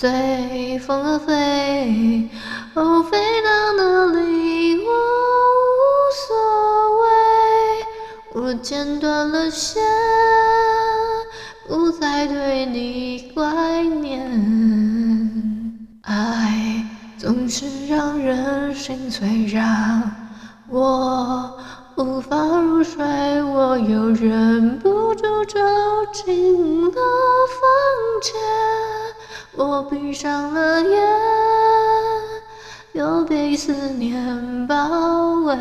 随风而飞，哦，飞到哪里我无所谓。我剪断了线，不再对你怀念。爱总是让人心碎，让我无法入睡，我又忍不住走进了房间。我闭上了眼，又被思念包围。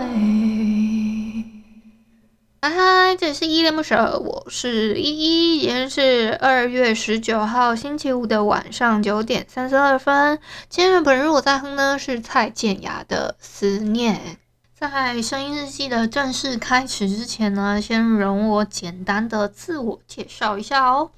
嗨嗨，这里是依恋不舍，我是依依。今天是二月十九号星期五的晚上九点三十二分。今天本日我在哼呢是蔡健雅的《思念》。在声音日记的正式开始之前呢，先容我简单的自我介绍一下哦。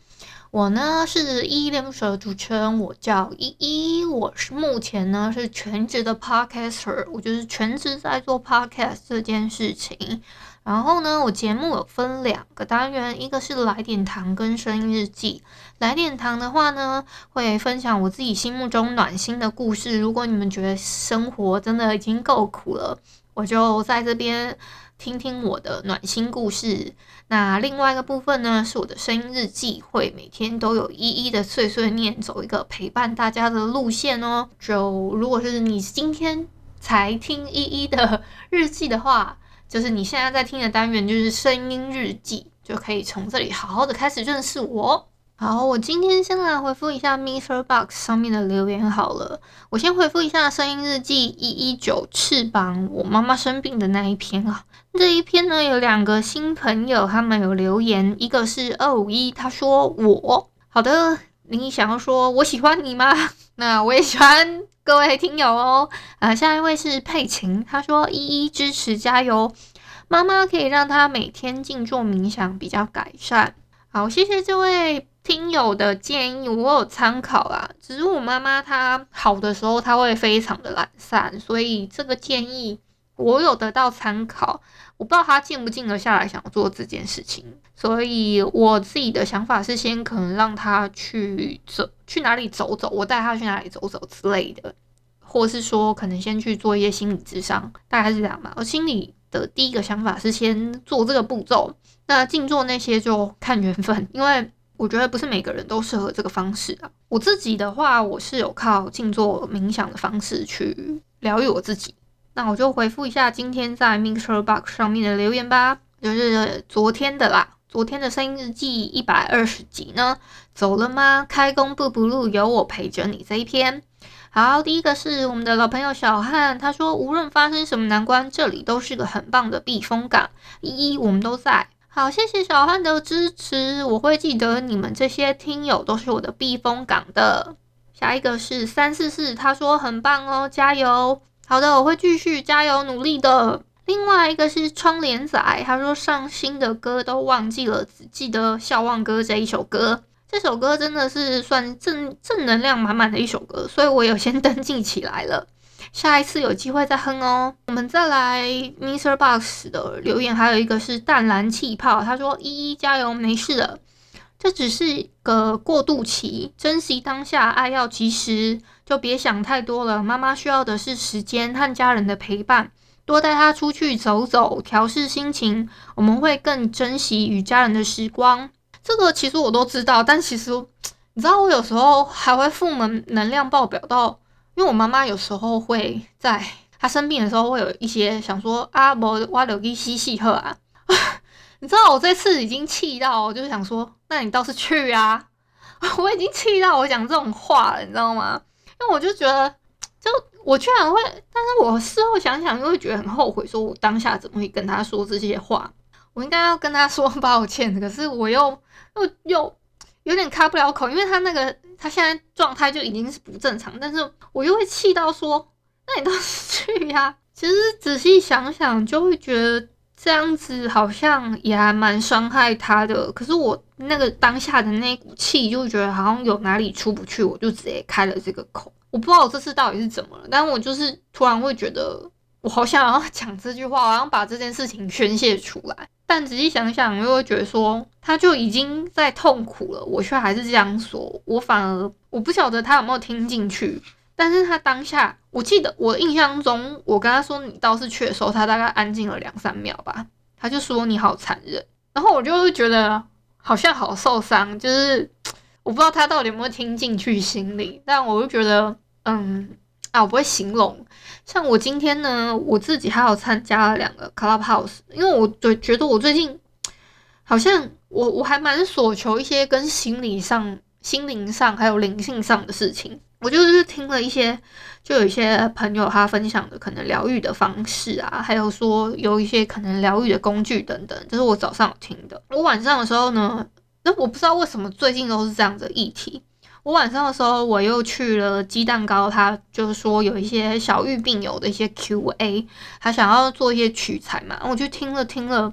我呢是依依恋不舍的主持人，我叫依依，我是目前呢是全职的 podcaster，我就是全职在做 podcast 这件事情。然后呢，我节目有分两个单元，一个是来点糖跟声音日记。来点糖的话呢，会分享我自己心目中暖心的故事。如果你们觉得生活真的已经够苦了，我就在这边。听听我的暖心故事。那另外一个部分呢，是我的声音日记，会每天都有依依的碎碎念，走一个陪伴大家的路线哦。就如果是你今天才听依依的日记的话，就是你现在在听的单元就是声音日记，就可以从这里好好的开始认识我。好，我今天先来回复一下 MixerBox 上面的留言好了。我先回复一下声音日记一一九翅膀，我妈妈生病的那一篇啊。这一篇呢，有两个新朋友，他们有留言，一个是二五一，他说我好的，你想要说我喜欢你吗？那我也喜欢各位听友哦。啊，下一位是佩琴，他说一一支持加油，妈妈可以让她每天静坐冥想，比较改善。好，谢谢这位。听友的建议我有参考啦，只是我妈妈她好的时候她会非常的懒散，所以这个建议我有得到参考。我不知道她静不静得下来想要做这件事情，所以我自己的想法是先可能让她去走，去哪里走走，我带她去哪里走走之类的，或是说可能先去做一些心理咨商，大概是这样吧。我心里的第一个想法是先做这个步骤，那静坐那些就看缘分，因为。我觉得不是每个人都适合这个方式啊。我自己的话，我是有靠静坐冥想的方式去疗愈我自己。那我就回复一下今天在 MixerBox 上面的留言吧，就是昨天的啦。昨天的声音日记一百二十集呢，走了吗？开工不不录，有我陪着你这一篇。好，第一个是我们的老朋友小汉，他说无论发生什么难关，这里都是个很棒的避风港。依依，我们都在。好，谢谢小汉的支持，我会记得你们这些听友都是我的避风港的。下一个是三四四，他说很棒哦，加油！好的，我会继续加油努力的。另外一个是窗帘仔，他说上新的歌都忘记了，只记得《笑忘歌》这一首歌。这首歌真的是算正正能量满满的一首歌，所以我有先 登记起来了。下一次有机会再哼哦。我们再来 Mister Box 的留言，还有一个是淡蓝气泡，他说：“依依加油，没事的，这只是个过渡期，珍惜当下，爱要及时，就别想太多了。妈妈需要的是时间和家人的陪伴，多带她出去走走，调试心情，我们会更珍惜与家人的时光。”这个其实我都知道，但其实你知道我有时候还会负能能量爆表到，因为我妈妈有时候会在她生病的时候会有一些想说啊，我我留给西西喝啊。你知道我这次已经气到，我就想说，那你倒是去啊！我已经气到我讲这种话了，你知道吗？因为我就觉得，就我居然会，但是我事后想想又会觉得很后悔，说我当下怎么会跟他说这些话？我应该要跟他说抱歉，可是我又又又有点开不了口，因为他那个他现在状态就已经是不正常，但是我又会气到说，那你倒是去呀！其实仔细想想，就会觉得。这样子好像也还蛮伤害他的，可是我那个当下的那股气，就觉得好像有哪里出不去，我就直接开了这个口。我不知道我这次到底是怎么了，但我就是突然会觉得，我好想要 讲这句话，好像把这件事情宣泄出来。但仔细想想，又会觉得说，他就已经在痛苦了，我却还是这样说，我反而我不晓得他有没有听进去。但是他当下，我记得我印象中，我跟他说你倒是去的时候，他大概安静了两三秒吧，他就说你好残忍，然后我就会觉得好像好受伤，就是 我不知道他到底有没有听进去心里，但我就觉得，嗯啊，我不会形容，像我今天呢，我自己还有参加了两个 Clubhouse，因为我最觉得我最近好像我我还蛮索求一些跟心理上、心灵上还有灵性上的事情。我就是听了一些，就有一些朋友他分享的可能疗愈的方式啊，还有说有一些可能疗愈的工具等等，这是我早上有听的。我晚上的时候呢，那我不知道为什么最近都是这样的议题。我晚上的时候我又去了鸡蛋糕，他就是说有一些小郁病友的一些 Q&A，他想要做一些取材嘛，我就听了听了，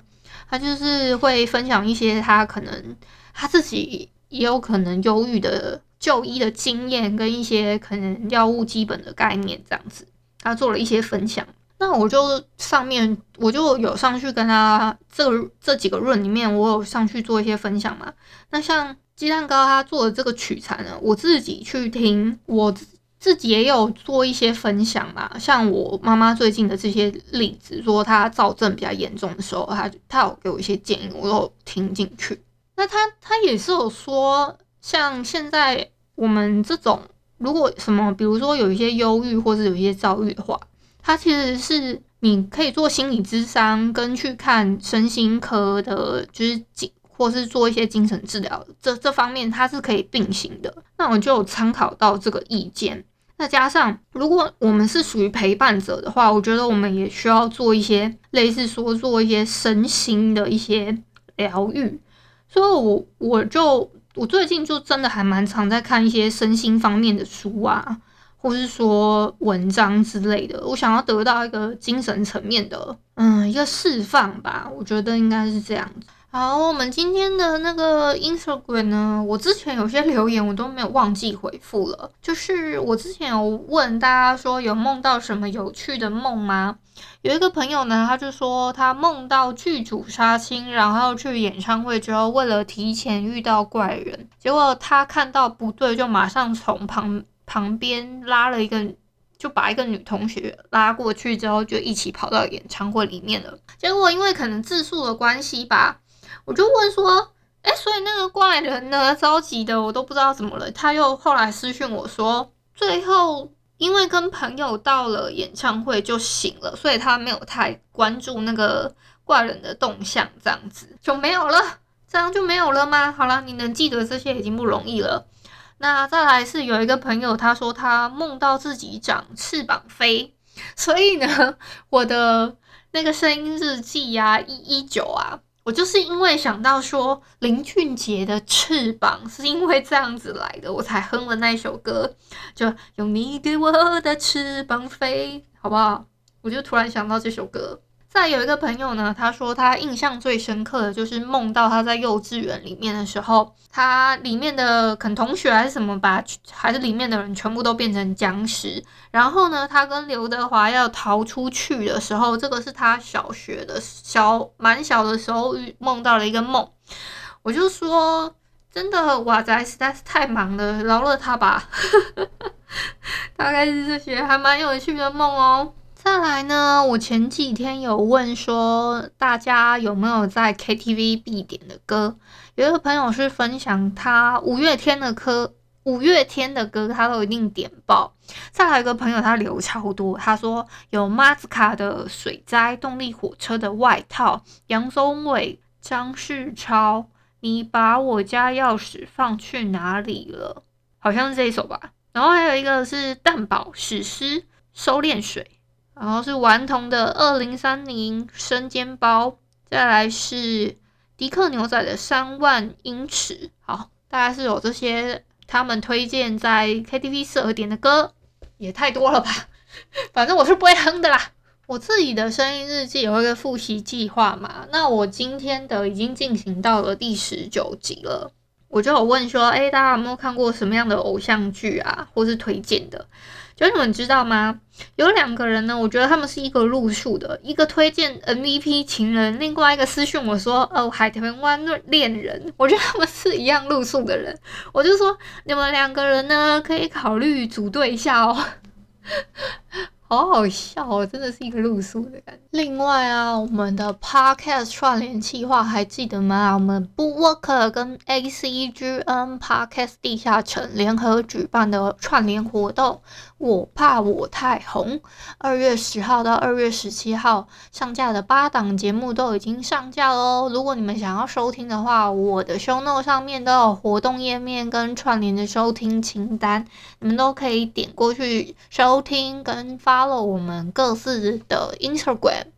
他就是会分享一些他可能他自己也有可能忧郁的。就医的经验跟一些可能药物基本的概念这样子，他做了一些分享。那我就上面我就有上去跟他这这几个论里面，我有上去做一些分享嘛。那像鸡蛋糕他做的这个取材呢，我自己去听，我自己也有做一些分享嘛。像我妈妈最近的这些例子，说她躁症比较严重的时候，她她有给我一些建议，我有听进去。那他他也是有说。像现在我们这种，如果什么，比如说有一些忧郁或者有一些躁郁的话，它其实是你可以做心理咨商，跟去看身心科的，就是精，或是做一些精神治疗，这这方面它是可以并行的。那我就参考到这个意见。那加上，如果我们是属于陪伴者的话，我觉得我们也需要做一些类似说做一些身心的一些疗愈。所以我我就。我最近就真的还蛮常在看一些身心方面的书啊，或是说文章之类的。我想要得到一个精神层面的，嗯，一个释放吧。我觉得应该是这样子。好，我们今天的那个 Instagram 呢，我之前有些留言我都没有忘记回复了。就是我之前有问大家说有梦到什么有趣的梦吗？有一个朋友呢，他就说他梦到剧组杀青，然后去演唱会之后，为了提前遇到怪人，结果他看到不对，就马上从旁旁边拉了一个，就把一个女同学拉过去之后，就一起跑到演唱会里面了。结果因为可能字数的关系吧。我就问说，哎，所以那个怪人呢？着急的我都不知道怎么了。他又后来私讯我说，最后因为跟朋友到了演唱会就醒了，所以他没有太关注那个怪人的动向，这样子就没有了，这样就没有了吗？好了，你能记得这些已经不容易了。那再来是有一个朋友，他说他梦到自己长翅膀飞，所以呢，我的那个声音日记呀、一一九啊。我就是因为想到说林俊杰的翅膀是因为这样子来的，我才哼了那首歌，就用你给我的翅膀飞，好不好？我就突然想到这首歌。再有一个朋友呢，他说他印象最深刻的就是梦到他在幼稚园里面的时候，他里面的可能同学还是什么吧，还是里面的人全部都变成僵尸。然后呢，他跟刘德华要逃出去的时候，这个是他小学的小蛮小的时候梦到了一个梦。我就说，真的哇塞，实在是太忙了，饶了他吧。大概是这些，还蛮有趣的梦哦。再来呢，我前几天有问说，大家有没有在 KTV 必点的歌？有一个朋友是分享他五月天的歌，五月天的歌他都一定点爆。再来一个朋友，他留超多，他说有马斯卡的《水灾》，动力火车的外套，杨宗纬、张世超，你把我家钥匙放去哪里了？好像是这一首吧。然后还有一个是蛋堡史诗收敛水。然后是顽童的二零三零生煎包，再来是迪克牛仔的三万英尺。好，大概是有这些他们推荐在 KTV 适合点的歌，也太多了吧？反正我是不会哼的啦。我自己的声音日记有一个复习计划嘛，那我今天的已经进行到了第十九集了。我就有问说，哎，大家有没有看过什么样的偶像剧啊，或是推荐的？就你们知道吗？有两个人呢，我觉得他们是一个路数的，一个推荐 MVP 情人，另外一个私讯我说哦，海豚湾恋人，我觉得他们是一样路数的人，我就说你们两个人呢，可以考虑组队一下哦。好好笑哦，真的是一个露宿的感觉。另外啊，我们的 Podcast 串联企划还记得吗？我们 Bookwalker 跟 ACGN Podcast 地下城联合举办的串联活动。我怕我太红，二月十号到二月十七号上架的八档节目都已经上架喽。如果你们想要收听的话，我的 show note 上面都有活动页面跟串联的收听清单，你们都可以点过去收听跟发 follow 我们各自的 Instagram。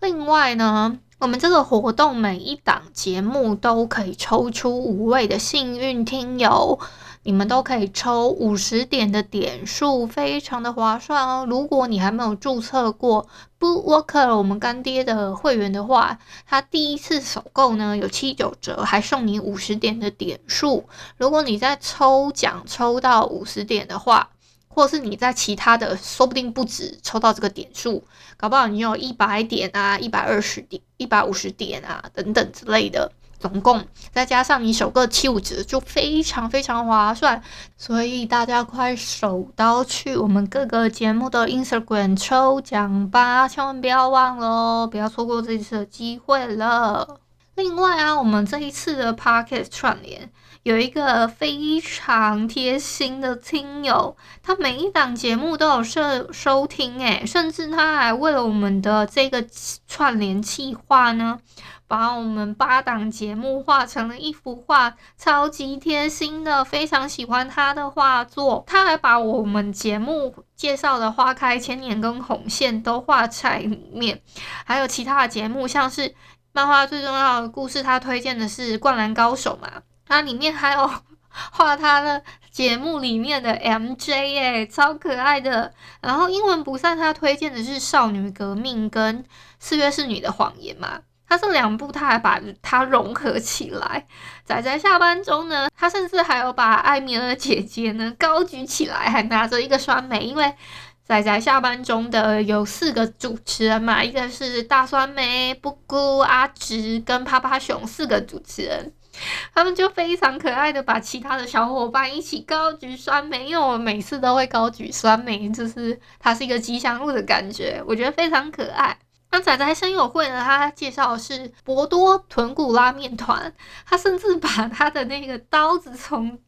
另外呢，我们这个活动每一档节目都可以抽出五位的幸运听友。你们都可以抽五十点的点数，非常的划算哦。如果你还没有注册过 Bookwalker 我们干爹的会员的话，他第一次首购呢有七九折，还送你五十点的点数。如果你在抽奖抽到五十点的话，或者是你在其他的，说不定不止抽到这个点数，搞不好你有一百点啊、一百二十点、一百五十点啊等等之类的。总共再加上你首个七五折，就非常非常划算，所以大家快手刀去我们各个节目的 Instagram 抽奖吧，千万不要忘了哦，不要错过这一次的机会了。另外啊，我们这一次的 Podcast 串联有一个非常贴心的听友，他每一档节目都有收收听，诶，甚至他还为了我们的这个串联计划呢。把我们八档节目画成了一幅画，超级贴心的，非常喜欢他的画作。他还把我们节目介绍的《花开千年》跟《红线》都画在里面，还有其他的节目，像是漫画最重要的故事，他推荐的是《灌篮高手》嘛，它里面还有 画他的节目里面的 MJ 耶，超可爱的。然后英文不散，他推荐的是《少女革命》跟《四月是女的谎言》嘛。他这两部，他还把它融合起来。仔仔下班中呢，他甚至还有把艾米尔姐姐呢高举起来，还拿着一个酸梅。因为仔仔下班中的有四个主持人嘛，一个是大酸梅、布姑、阿直跟趴趴熊四个主持人，他们就非常可爱的把其他的小伙伴一起高举酸梅。因为我每次都会高举酸梅，就是它是一个吉祥物的感觉，我觉得非常可爱。那仔仔声友会呢，他介绍的是博多豚骨拉面团，他甚至把他的那个刀子从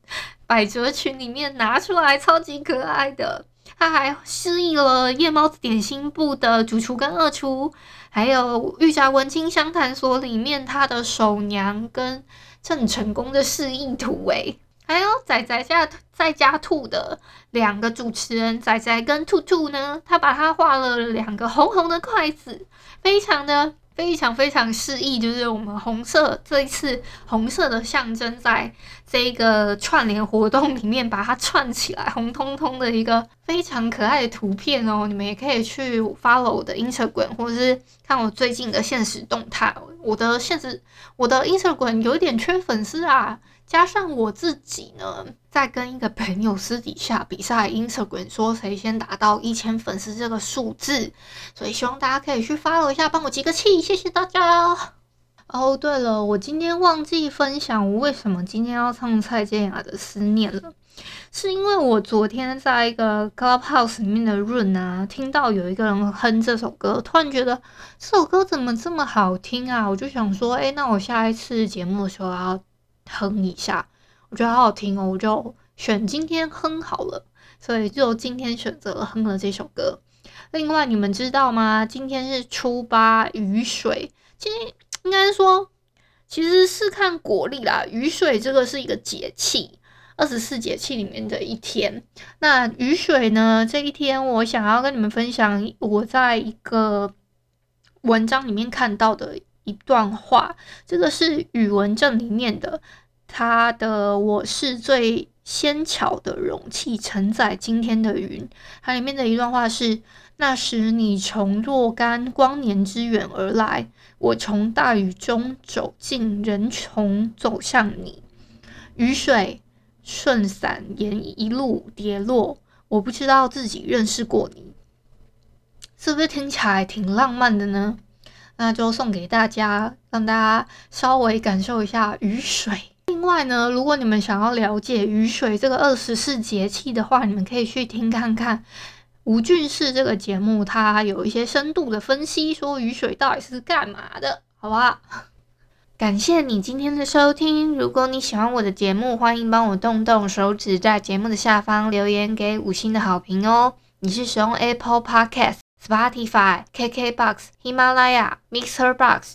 百褶裙里面拿出来，超级可爱的。他还示意了夜猫子点心部的主厨跟二厨，还有御宅文青相谈所里面他的手娘跟郑成功的示意图诶。还有仔仔家在家兔的两个主持人仔仔跟兔兔呢，他把他画了两个红红的筷子，非常的非常非常示意，就是我们红色这一次红色的象征，在这个串联活动里面把它串起来，红彤彤的一个非常可爱的图片哦。你们也可以去 follow 我的 Instagram，或者是看我最近的现实动态。我的现实，我的 Instagram 有一点缺粉丝啊。加上我自己呢，在跟一个朋友私底下比赛 Instagram，说谁先达到一千粉丝这个数字，所以希望大家可以去 follow 一下，帮我集个气，谢谢大家。哦，对了，我今天忘记分享我为什么今天要唱蔡健雅的《思念》了，是因为我昨天在一个 Clubhouse 里面的 room 啊，听到有一个人哼这首歌，突然觉得这首歌怎么这么好听啊！我就想说，哎，那我下一次节目的时候要哼一下，我觉得好好听哦，我就选今天哼好了，所以就今天选择了哼了这首歌。另外，你们知道吗？今天是初八雨水，今天。应该说，其实是看国历啦。雨水这个是一个节气，二十四节气里面的一天。那雨水呢？这一天我想要跟你们分享我在一个文章里面看到的一段话。这个是语文正里面的，他的“我是最纤巧的容器，承载今天的云”。它里面的一段话是。那时你从若干光年之远而来，我从大雨中走进，人丛走向你。雨水顺伞沿一路跌落，我不知道自己认识过你，是不是听起来挺浪漫的呢？那就送给大家，让大家稍微感受一下雨水。另外呢，如果你们想要了解雨水这个二十四节气的话，你们可以去听看看。吴俊士这个节目，它有一些深度的分析，说雨水到底是干嘛的，好不好？感谢你今天的收听。如果你喜欢我的节目，欢迎帮我动动手指，在节目的下方留言给五星的好评哦。你是使用 Apple Podcast、Spotify、KKBox、喜马拉雅、Mixer Box，